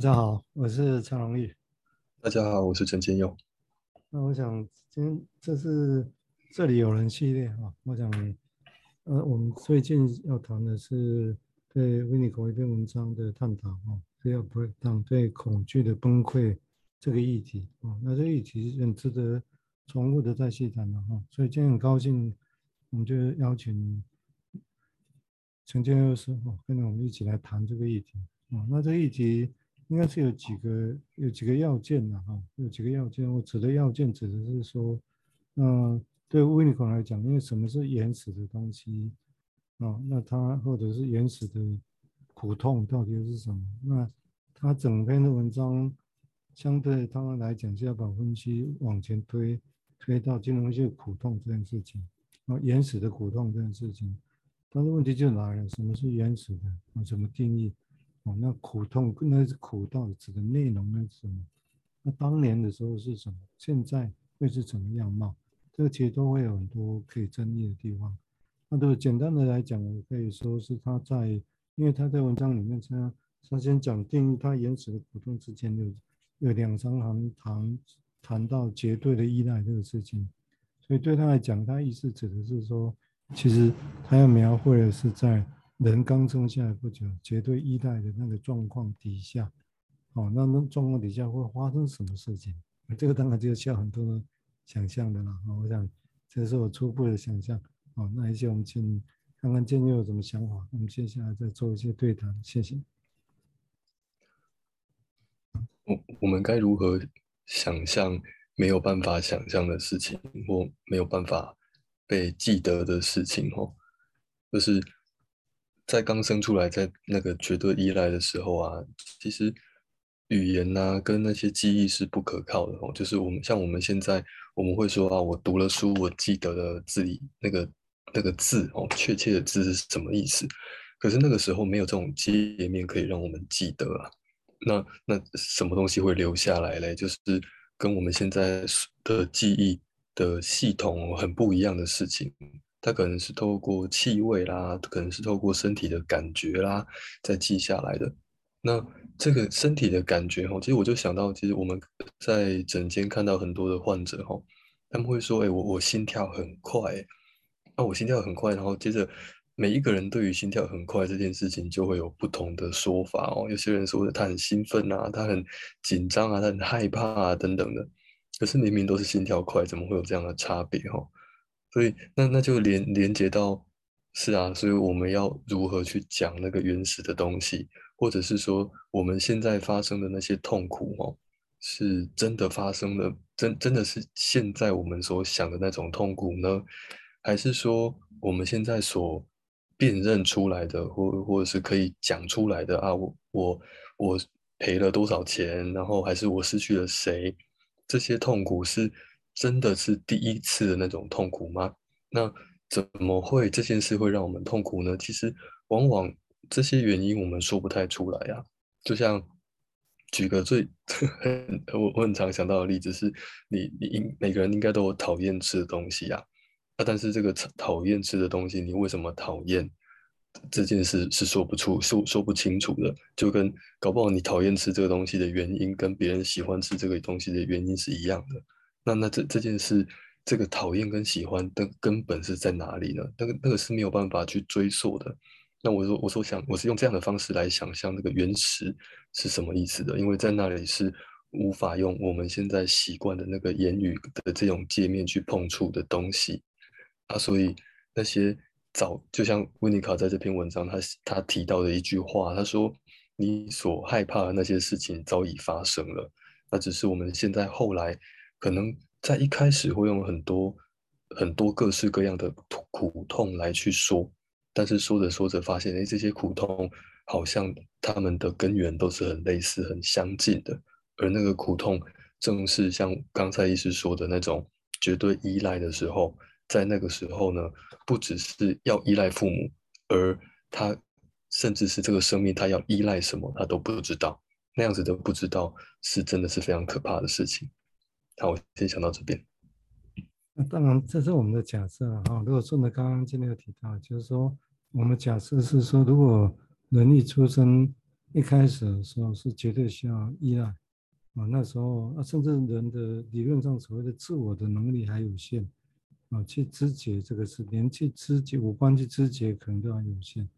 大家好，我是蔡荣毅。大家好，我是陈建佑。那我想今天这是这里有人系列啊。我想，呃，我们最近要谈的是对维尼口一篇文章的探讨啊，Fear Breakdown 对恐惧的崩溃这个议题啊。那这个议题很值得重复的再细谈了哈。所以今天很高兴，我们就邀请陈建佑师傅跟着我们一起来谈这个议题啊。那这个议题。应该是有几个有几个要件的哈，有几个要件。我指的要件指的是说，嗯，对维尼孔来讲，因为什么是原始的东西啊？那它或者是原始的苦痛到底是什么？那他整篇的文章相对他们来讲是要把分析往前推，推到金融界苦痛这件事情啊，原始的苦痛这件事情。但是问题就来了，什么是原始的啊？怎么定义？哦，那苦痛那是苦到底指的内容呢？是什么？那当年的时候是什么？现在会是什么样貌？这个其实都会有很多可以争议的地方。那都简单的来讲，可以说是他在，因为他在文章里面他他先讲定义他原始的苦痛之间有有两三行谈谈到绝对的依赖这个事情，所以对他来讲，他意思指的是说，其实他要描绘的是在。人刚生下来不久，绝对依赖的那个状况底下，哦，那那状况底下会发生什么事情？这个当然就需要很多想象的了。哦，我想这是我初步的想象。哦，那一些我们请看看建佑有什么想法，我们接下来再做一些对谈。谢谢。我我们该如何想象没有办法想象的事情，或没有办法被记得的事情？哦，就是。在刚生出来，在那个绝对依赖的时候啊，其实语言呐、跟那些记忆是不可靠的哦。就是我们像我们现在，我们会说啊，我读了书，我记得的字里那个那个字哦，确切的字是什么意思？可是那个时候没有这种界面可以让我们记得啊。那那什么东西会留下来嘞？就是跟我们现在的记忆的系统很不一样的事情。它可能是透过气味啦，可能是透过身体的感觉啦，再记下来的。那这个身体的感觉哈，其实我就想到，其实我们在诊间看到很多的患者哈，他们会说：“哎，我我心跳很快。”那我心跳很快，然后接着每一个人对于心跳很快这件事情就会有不同的说法哦。有些人说他很兴奋啊，他很紧张啊，他很害怕啊等等的。可是明明都是心跳快，怎么会有这样的差别哈？所以，那那就连连接到，是啊，所以我们要如何去讲那个原始的东西，或者是说我们现在发生的那些痛苦哦，是真的发生的，真真的是现在我们所想的那种痛苦呢？还是说我们现在所辨认出来的，或或者是可以讲出来的啊？我我我赔了多少钱，然后还是我失去了谁？这些痛苦是？真的是第一次的那种痛苦吗？那怎么会这件事会让我们痛苦呢？其实往往这些原因我们说不太出来呀。就像举个最 我我很常想到的例子是，你你应每个人应该都有讨厌吃的东西呀。啊，但是这个讨厌吃的东西，你为什么讨厌这件事是说不出、说说不清楚的。就跟搞不好你讨厌吃这个东西的原因，跟别人喜欢吃这个东西的原因是一样的。那那这这件事，这个讨厌跟喜欢的根本是在哪里呢？那个那个是没有办法去追溯的。那我说我说想我是用这样的方式来想象那个原始是什么意思的，因为在那里是无法用我们现在习惯的那个言语的这种界面去碰触的东西啊，所以那些早就像温尼卡在这篇文章他他提到的一句话，他说你所害怕的那些事情早已发生了，那只是我们现在后来。可能在一开始会用很多很多各式各样的苦痛来去说，但是说着说着发现，哎，这些苦痛好像他们的根源都是很类似、很相近的。而那个苦痛，正是像刚才医师说的那种绝对依赖的时候，在那个时候呢，不只是要依赖父母，而他甚至是这个生命，他要依赖什么，他都不知道。那样子的不知道，是真的是非常可怕的事情。那，我先想到这边。那当然，这是我们的假设哈。如果顺着刚刚今天有提到，就是说，我们假设是说，如果人一出生一开始的时候是绝对需要依赖啊，那时候啊，甚至人的理论上所谓的自我的能力还有限啊，去知觉这个是，连去知觉五官去知觉可能都还有限。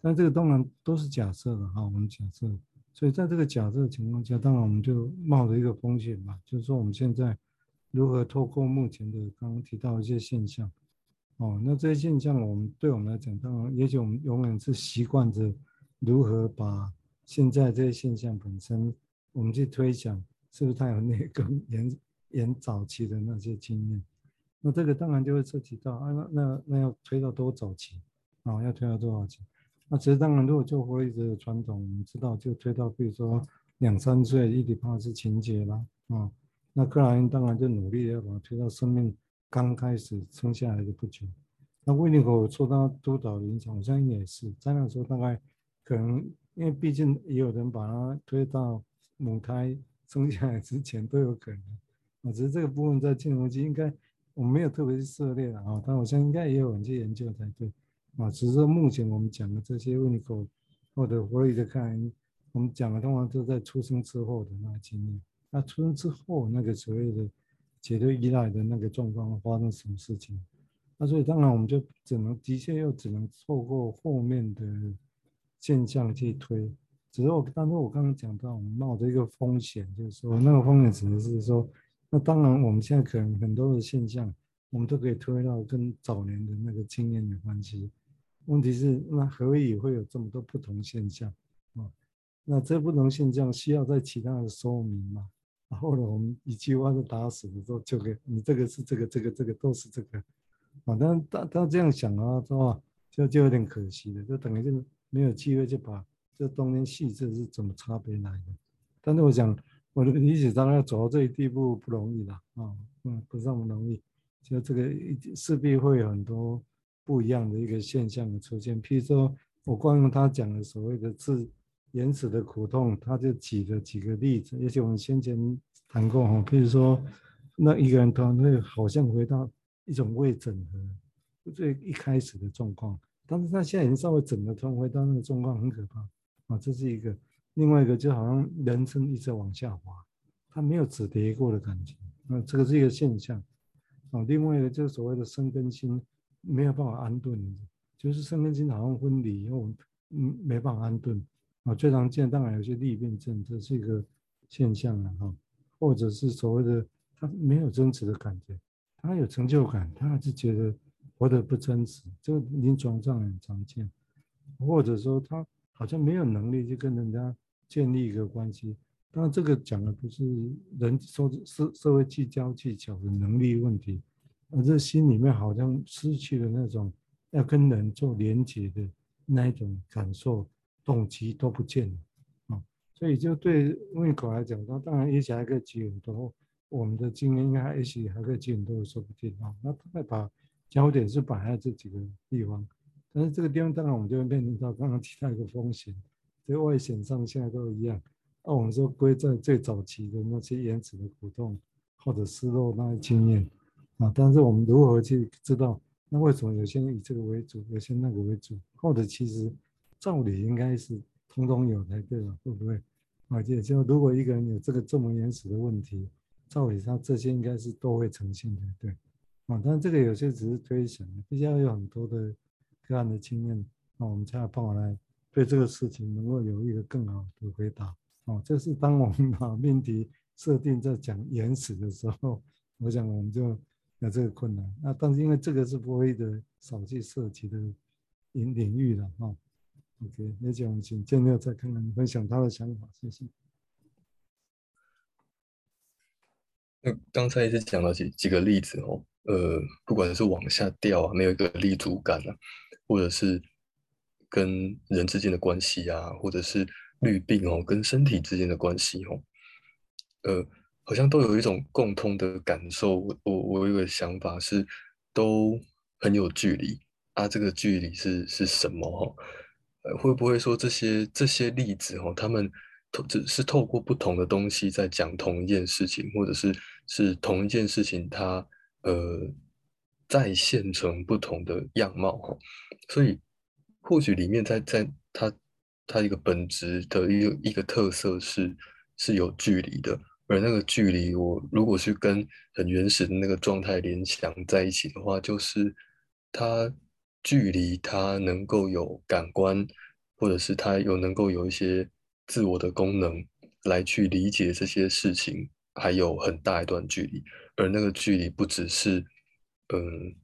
但这个当然都是假设的哈，我们假设，所以在这个假设的情况下，当然我们就冒着一个风险嘛，就是说我们现在如何透过目前的刚刚提到一些现象，哦，那这些现象我们对我们来讲，当然也许我们永远是习惯着如何把现在这些现象本身，我们去推想是不是它有那个延延早期的那些经验，那这个当然就会涉及到啊，那那那要推到多早期？啊，要推到多少期？那其实当然，如果就佛洛伊德的传统，我们知道就推到，比如说两三岁，伊底帕斯情节啦，啊，那克莱因当然就努力要把它推到生命刚开始生下来的不久。那维尼口受到督导的影响，我相信也是在那个时候大概可能，因为毕竟也有人把它推到母胎生下来之前都有可能。啊，只是这个部分在进入期应该我没有特别去涉猎了啊，但我相信应该也有人去研究才对。啊，只是说目前我们讲的这些问题或者弗洛伊德看，我们讲的通常都在出生之后的那个经验。那出生之后那个所谓的绝对依赖的那个状况发生什么事情？那所以当然我们就只能的确又只能透过后面的现象去推。只是我，但是我刚刚讲到我们冒着一个风险，就是说那个风险只能是说，那当然我们现在可能很多的现象，我们都可以推到跟早年的那个经验有关系。问题是，那何以会有这么多不同现象啊？那这不同现象需要在其他的说明吗？然后呢，我们一句话就打死的时候，就给你这个是这个，这个这个都是这个啊。但他他这样想啊，是吧？就就有点可惜了，就等于就没有机会就把这中间细节是怎么差别来的。但是我想，我的理解当然要走到这一地步不容易了啊，嗯，不是那么容易。就这个势必会有很多。不一样的一个现象的出现，譬如说，我光用他讲的所谓的自原始的苦痛，他就举了几个例子，而且我们先前谈过哈，譬如说，那一个人突然会好像回到一种未整合最一开始的状况，但是他现在已经稍微整合，突然回到那个状况，很可怕啊，这是一个。另外一个就好像人生一直往下滑，他没有止跌过的感觉，那这个是一个现象啊。另外一个就是所谓的生根心。没有办法安顿，就是生根心好像分离以后，嗯，没办法安顿啊。最常见当然有些利变症，这是一个现象了哈。或者是所谓的他没有真实的感觉，他有成就感，他还是觉得活得不真实，这个临床上很常见。或者说他好像没有能力去跟人家建立一个关系，当然这个讲的不是人说社社会聚焦技巧的能力问题。而这心里面好像失去了那种要跟人做连接的那一种感受，动机都不见了啊！所以就对胃口来讲，他当然也许还可以举很多我们的经验，应该也许还可以举很多，说不定啊。那他把焦点是摆在这几个地方，但是这个地方当然我们就会面临到刚刚提到一个风险，这外显上现在都一样。那我们说归在最早期的那些原始的苦痛或者失落那些经验。啊，但是我们如何去知道？那为什么有些人以这个为主，有些那个为主？或者其实照理应该是通通有才对吧？会不会？啊，也就如果一个人有这个这么原始的问题，照理他这些应该是都会呈现的，对。啊，但这个有些只是推想，必须要有很多的个案的经验，那我们才有办法来对这个事情能够有一个更好的回答。哦，这是当我们把命题设定在讲原始的时候，我想我们就。有这个困难，那但是因为这个是不会的少去涉及的领领域了哈。OK，那就请建六再看看分享他的想法，谢谢。那刚才也是讲了几几个例子哦，呃，不管是往下掉啊，没有一个立足感啊，或者是跟人之间的关系啊，或者是虑病哦，跟身体之间的关系哦，呃。好像都有一种共通的感受，我我我有个想法是，都很有距离啊。这个距离是是什么？哈，会不会说这些这些例子哈，他们透只是透过不同的东西在讲同一件事情，或者是是同一件事情它，它呃再现成不同的样貌哈。所以或许里面在在它它一个本质的一个一个特色是是有距离的，而那个距离，我如果是跟很原始的那个状态联想在一起的话，就是它距离它能够有感官，或者是它有能够有一些自我的功能来去理解这些事情，还有很大一段距离，而那个距离不只是嗯。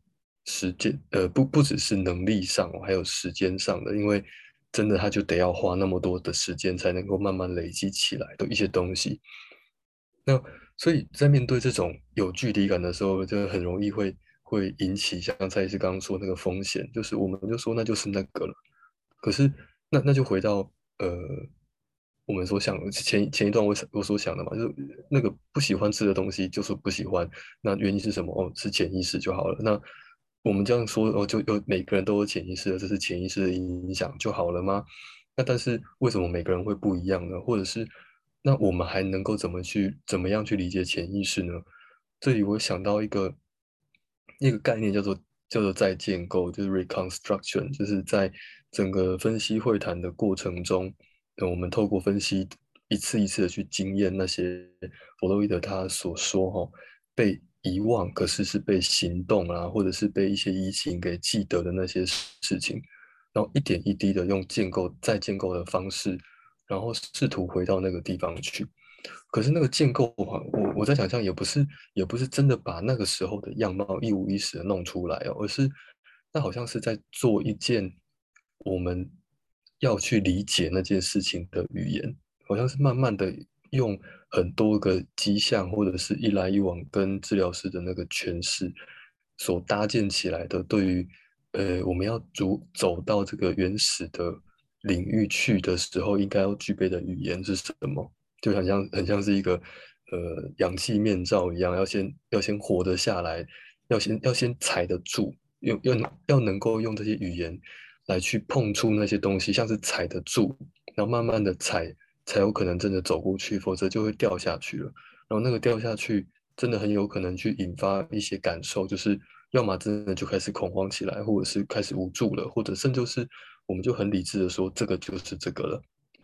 时间，呃，不不只是能力上，还有时间上的，因为真的他就得要花那么多的时间，才能够慢慢累积起来的一些东西。那所以在面对这种有距离感的时候，就很容易会会引起像蔡医师刚刚说那个风险，就是我们就说那就是那个了。可是那那就回到呃，我们所想前前一段我我所想的嘛，就是那个不喜欢吃的东西就是不喜欢，那原因是什么？哦，是潜意识就好了。那我们这样说哦，就有每个人都有潜意识的，这是潜意识的影响就好了吗？那但是为什么每个人会不一样呢？或者是那我们还能够怎么去怎么样去理解潜意识呢？这里我想到一个一个概念叫做叫做再建构，就是 reconstruction，就是在整个分析会谈的过程中，我们透过分析一次一次的去经验那些弗洛伊德他所说哈被。遗忘，可是是被行动啊，或者是被一些移情给记得的那些事情，然后一点一滴的用建构、再建构的方式，然后试图回到那个地方去。可是那个建构啊，我我在想象也不是，也不是真的把那个时候的样貌一五一十的弄出来哦，而是那好像是在做一件我们要去理解那件事情的语言，好像是慢慢的。用很多个迹象，或者是一来一往跟治疗师的那个诠释所搭建起来的，对于呃我们要走走到这个原始的领域去的时候，应该要具备的语言是什么？就很像很像是一个呃氧气面罩一样，要先要先活得下来，要先要先踩得住，用要要能够用这些语言来去碰触那些东西，像是踩得住，然后慢慢的踩。才有可能真的走过去，否则就会掉下去了。然后那个掉下去，真的很有可能去引发一些感受，就是要么真的就开始恐慌起来，或者是开始无助了，或者甚至就是我们就很理智的说这个就是这个了，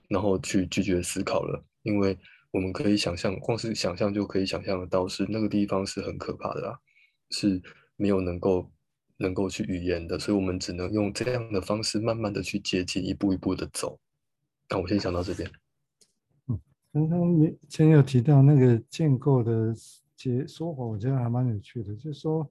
然后去拒绝思考了。因为我们可以想象，光是想象就可以想象得到，是那个地方是很可怕的啊，是没有能够能够去语言的，所以我们只能用这样的方式，慢慢的去接近，一步一步的走。那我先想到这边。刚刚你前有提到那个建构的解说法，我觉得还蛮有趣的。就是说，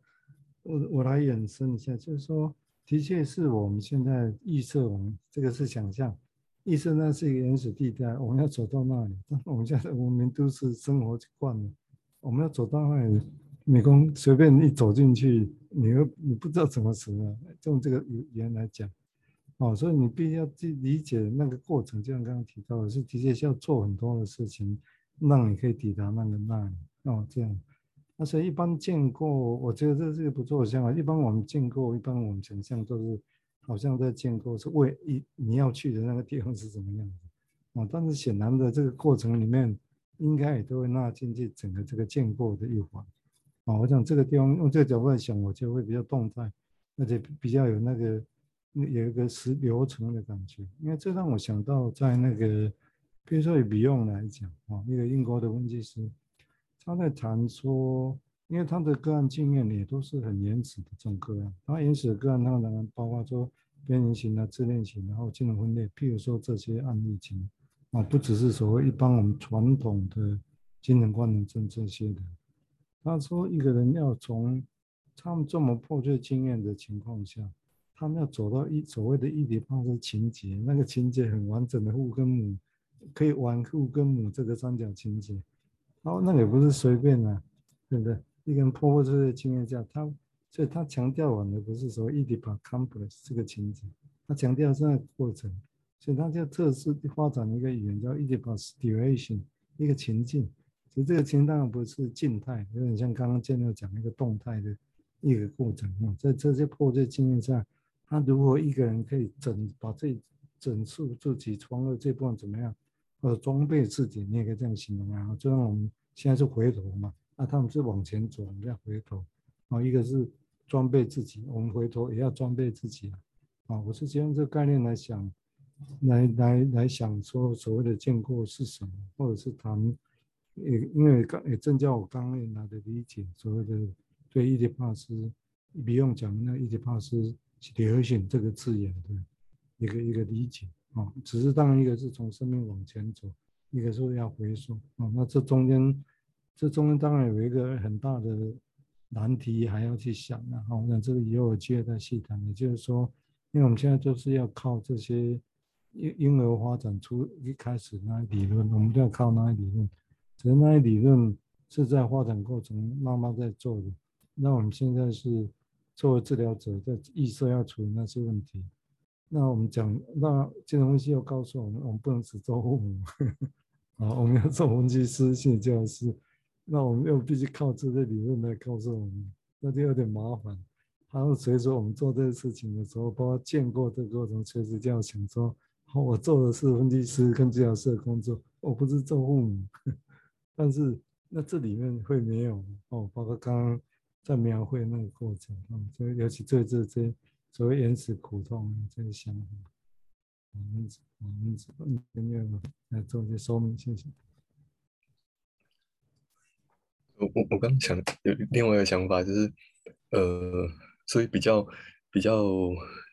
我我来延伸一下，就是说，的确是我们现在预设，我们这个是想象，预设那是一个原始地带，我们要走到那里。但我们现在文明都市生活习惯了，我们要走到那里，美工随便一走进去，你又你不知道怎么死啊？用这个语言来讲。哦，所以你必须要去理解那个过程，就像刚刚提到的，是的确是要做很多的事情，让你可以抵达那个那里。哦，这样。那所以一般建构，我觉得这是个不错的想法。一般我们建构，一般我们想象都是好像在建构是为一你要去的那个地方是怎么样子。啊，但是显然的这个过程里面，应该也都会纳进去整个这个建构的一环。啊，我想这个地方用这个角度来想，我就会比较动态，而且比较有那个。有一个是流程的感觉，因为这让我想到在那个，比如说以 Beyond 来讲啊，一个英国的分析师，他在谈说，因为他的个案经验也都是很原始的这种个案，他原始的个案，他当然包括说边缘型的、自恋型，然后精神分裂，譬如说这些案例型啊，不只是所谓一般我们传统的精神官能症这些的。他说一个人要从他们这么破碎经验的情况下。他们要走到一所谓的伊底帕斯情节，那个情节很完整的父跟母，可以玩父跟母这个三角情节，然后那个也不是随便的、对不对？一个人破破碎碎的经验下，他所以他强调完的不是说伊底帕 complex 这个情景，他强调是那个过程，所以他就特殊发展一个语言叫伊底帕 situation 一个情境，其实这个情境当然不是静态，有点像刚刚建六讲那个动态的一个过程啊，在这些破碎经验下。他如果一个人可以整把这整数自己创了这部分怎么样，或者装备自己，你也可以这样形容啊。就像我们现在是回头嘛，那他们是往前走，我们要回头啊。一个是装备自己，我们回头也要装备自己啊。啊，我是先用这个概念来想，来来来想说所谓的建构是什么，或者是谈，也因为刚也正叫我刚刚也拿的理解所谓的对伊迪帕斯，不用讲那伊迪帕斯流行这个字眼的一个一个理解啊，只是当然一个是从生命往前走，一个是要回溯啊，那这中间这中间当然有一个很大的难题还要去想啊，好，那这个以后有机会再细谈，也就是说，因为我们现在就是要靠这些。婴婴儿发展出一开始那些理论，我们就要靠那些理论。只是那些理论是在发展过程慢慢在做的。那我们现在是作为治疗者，在预设要处理那些问题。那我们讲，那精神分析又告诉我们，我们不能只做父母啊，我们要做分析师、心理教师。那我们又必须靠这些理论来告诉我们，那就有点麻烦。还有随着我们做这些事情的时候，包括见过这个过程，随时就要想说。好我做的是分析师跟治疗师的工作，我不是做父母，但是那这里面会没有哦，包括刚刚在描绘那个过程啊，所以尤其对这些所谓原始苦痛这些想法，我们我们今天来做一些说明，谢谢。我我我刚想有另外一个想法，就是呃，所以比较比较。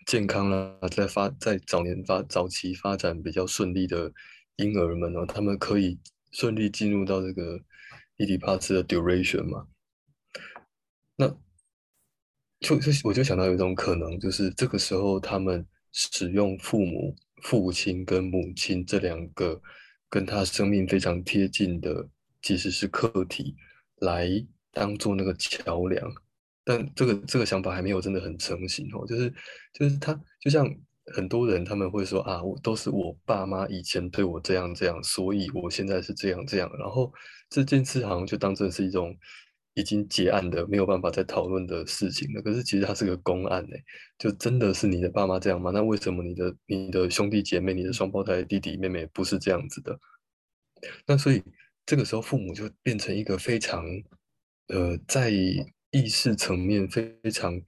健康啦，在发在早年发早期发展比较顺利的婴儿们呢，他们可以顺利进入到这个伊底帕斯的 duration 嘛？就就我就想到有一种可能，就是这个时候他们使用父母、父亲跟母亲这两个跟他生命非常贴近的，其实是客体来当做那个桥梁。但这个这个想法还没有真的很成型哦，就是就是他就像很多人他们会说啊，我都是我爸妈以前对我这样这样，所以我现在是这样这样，然后这件事好像就当成是一种已经结案的没有办法再讨论的事情了。可是其实它是个公案呢，就真的是你的爸妈这样吗？那为什么你的你的兄弟姐妹、你的双胞胎弟弟妹妹不是这样子的？那所以这个时候父母就变成一个非常呃在。意识层面非常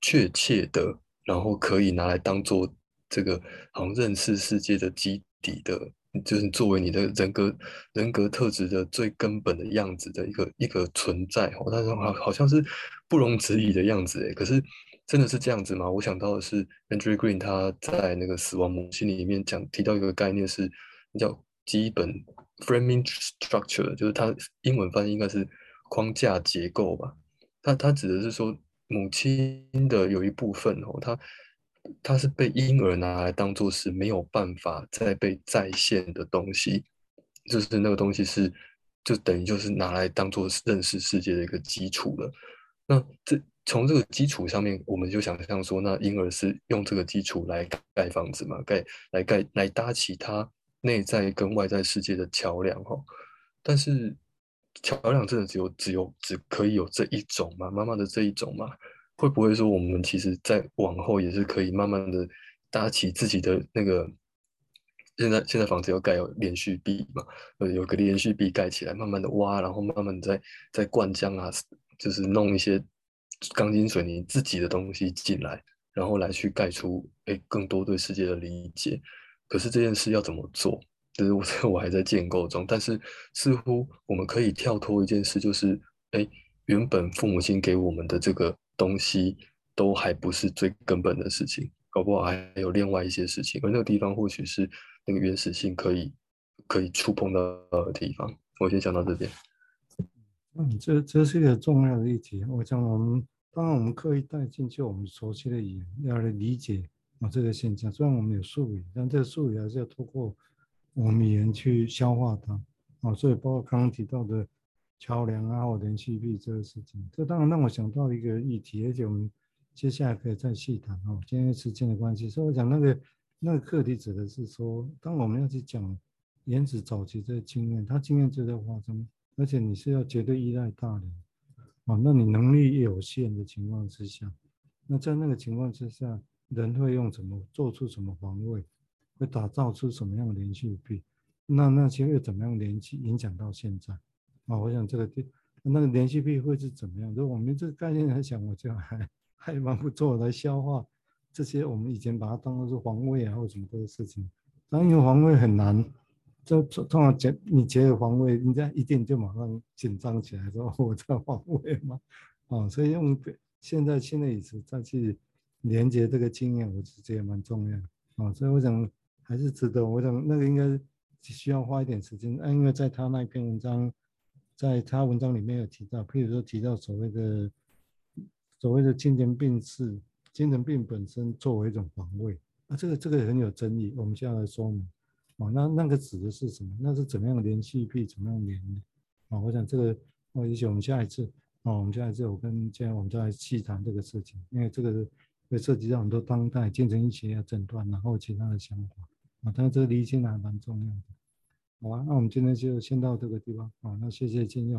确切的，然后可以拿来当做这个好像认识世界的基底的，就是作为你的人格人格特质的最根本的样子的一个一个存在哦。但是好好像是不容置疑的样子诶，可是真的是这样子吗？我想到的是 Andrew Green 他在那个死亡母亲里面讲提到一个概念是叫基本 framing structure，就是他英文翻译应该是框架结构吧。他他指的是说，母亲的有一部分哦，他他是被婴儿拿来当做是没有办法再被再现的东西，就是那个东西是就等于就是拿来当做认识世界的一个基础了。那这从这个基础上面，我们就想象说，那婴儿是用这个基础来盖房子嘛，盖来盖来搭起他内在跟外在世界的桥梁哈，但是。桥梁真的只有只有只可以有这一种吗？妈妈的这一种吗？会不会说我们其实在往后也是可以慢慢的搭起自己的那个？现在现在房子要盖有连续壁嘛？呃，有个连续壁盖起来，慢慢的挖，然后慢慢的再再灌浆啊，就是弄一些钢筋水泥自己的东西进来，然后来去盖出诶更多对世界的理解。可是这件事要怎么做？就是我，我还在建构中，但是似乎我们可以跳脱一件事，就是，哎，原本父母亲给我们的这个东西，都还不是最根本的事情，搞不好还有另外一些事情，而那个地方或许是那个原始性可以可以触碰到的地方。我先讲到这边。嗯，这这是一个重要的议题。我想我们当然我们刻意带进去我们熟悉的语言，要来理解啊这个现象。虽然我们有术语，但这个术语还是要透过。我们语言去消化它，啊，所以包括刚刚提到的桥梁啊或连续壁这个事情，这当然让我想到一个议题，而且我们接下来可以再细谈哦。今天时间的关系，所以我讲那个那个课题指的是说，当我们要去讲原子早期这个经验，它经验就在发生，而且你是要绝对依赖大人，啊，那你能力有限的情况之下，那在那个情况之下，人会用什么做出什么防卫？会打造出什么样的连续壁？那那些又怎么样连续影响到现在？啊，我想这个地那个连续壁会是怎么样？就我们这个概念来讲，我就还还蛮不错来消化这些我们以前把它当做是防卫啊或什么这个事情，但因为防卫很难，就通常结你觉得防卫，人家一定就马上紧张起来说我在防卫嘛，啊，所以用现在新的语词再去连接这个经验，我觉得也蛮重要啊，所以我想还是值得，我想那个应该需要花一点时间，啊，因为在他那篇文章，在他文章里面有提到，譬如说提到所谓的所谓的精神病是。精神病本身作为一种防卫，啊，这个这个很有争议，我们现在来说明，啊，那那个指的是什么？那是怎么样连续癖？怎么样连呢？啊，我想这个，我，也许我们下一次，啊，我们下一次我跟今天我们再来细谈这个事情，因为这个会涉及到很多当代精神医学要诊断，然后其他的想法，啊，但是这个厘清还蛮重要的，好吧？那我们今天就先到这个地方，啊，那谢谢金佑，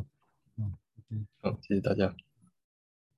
啊，OK，好，谢谢大家。